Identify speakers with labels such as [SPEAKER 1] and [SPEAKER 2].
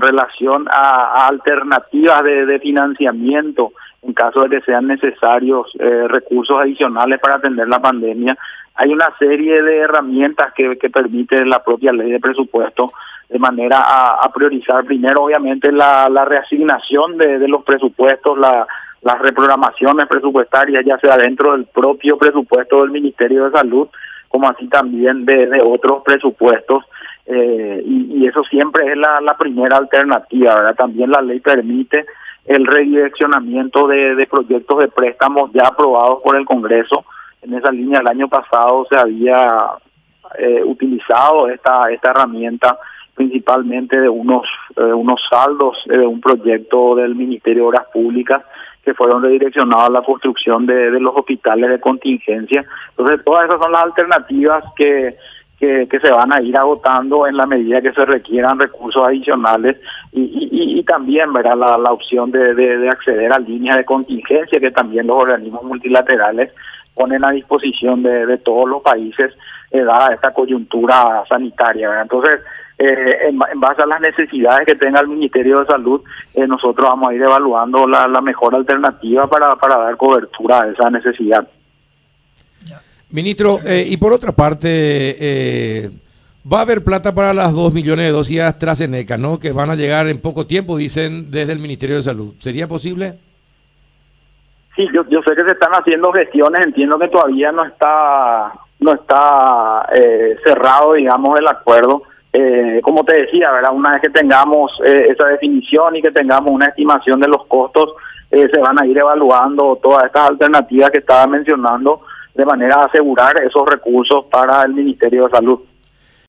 [SPEAKER 1] relación a, alternativas de, financiamiento en caso de que sean necesarios eh, recursos adicionales para atender la pandemia. Hay una serie de herramientas que, permite la propia ley de presupuesto de manera a, priorizar primero, obviamente, la, reasignación de, los presupuestos, la, las reprogramaciones presupuestarias, ya sea dentro del propio presupuesto del Ministerio de Salud, como así también de, otros presupuestos. Eh, y, eso siempre es la, primera alternativa, ¿verdad? También la ley permite el redireccionamiento de, proyectos de préstamos ya aprobados por el Congreso. En esa línea el año pasado se había eh, utilizado esta, esta herramienta principalmente de unos, eh, unos saldos de un proyecto del Ministerio de Obras Públicas que fueron redireccionados a la construcción de, los hospitales de contingencia. Entonces, todas esas son las alternativas que, que, se van a ir agotando en la medida que se requieran recursos adicionales y, y, también verá la, la opción de, de, acceder a líneas de contingencia que también los organismos multilaterales ponen a disposición de, de todos los países eh, dada esta coyuntura sanitaria. Entonces, eh, en, base a las necesidades que tenga el Ministerio de Salud, eh, nosotros vamos a ir evaluando la, mejor alternativa para, para dar cobertura a esa necesidad.
[SPEAKER 2] Ministro, eh, y por otra parte, va a haber plata para las dos millones de dosis AstraZeneca, ¿no? Que van a llegar en poco tiempo, dicen desde el Ministerio de Salud. ¿Sería posible?
[SPEAKER 1] Sí, yo, yo sé que se están haciendo gestiones, entiendo que todavía no está no está cerrado, digamos, el acuerdo eh, como te decía, ¿verdad? una vez que tengamos eh, esa definición y que tengamos una estimación de los costos, eh, se van a ir evaluando todas estas alternativas que estaba mencionando de manera a asegurar esos recursos para el Ministerio de Salud.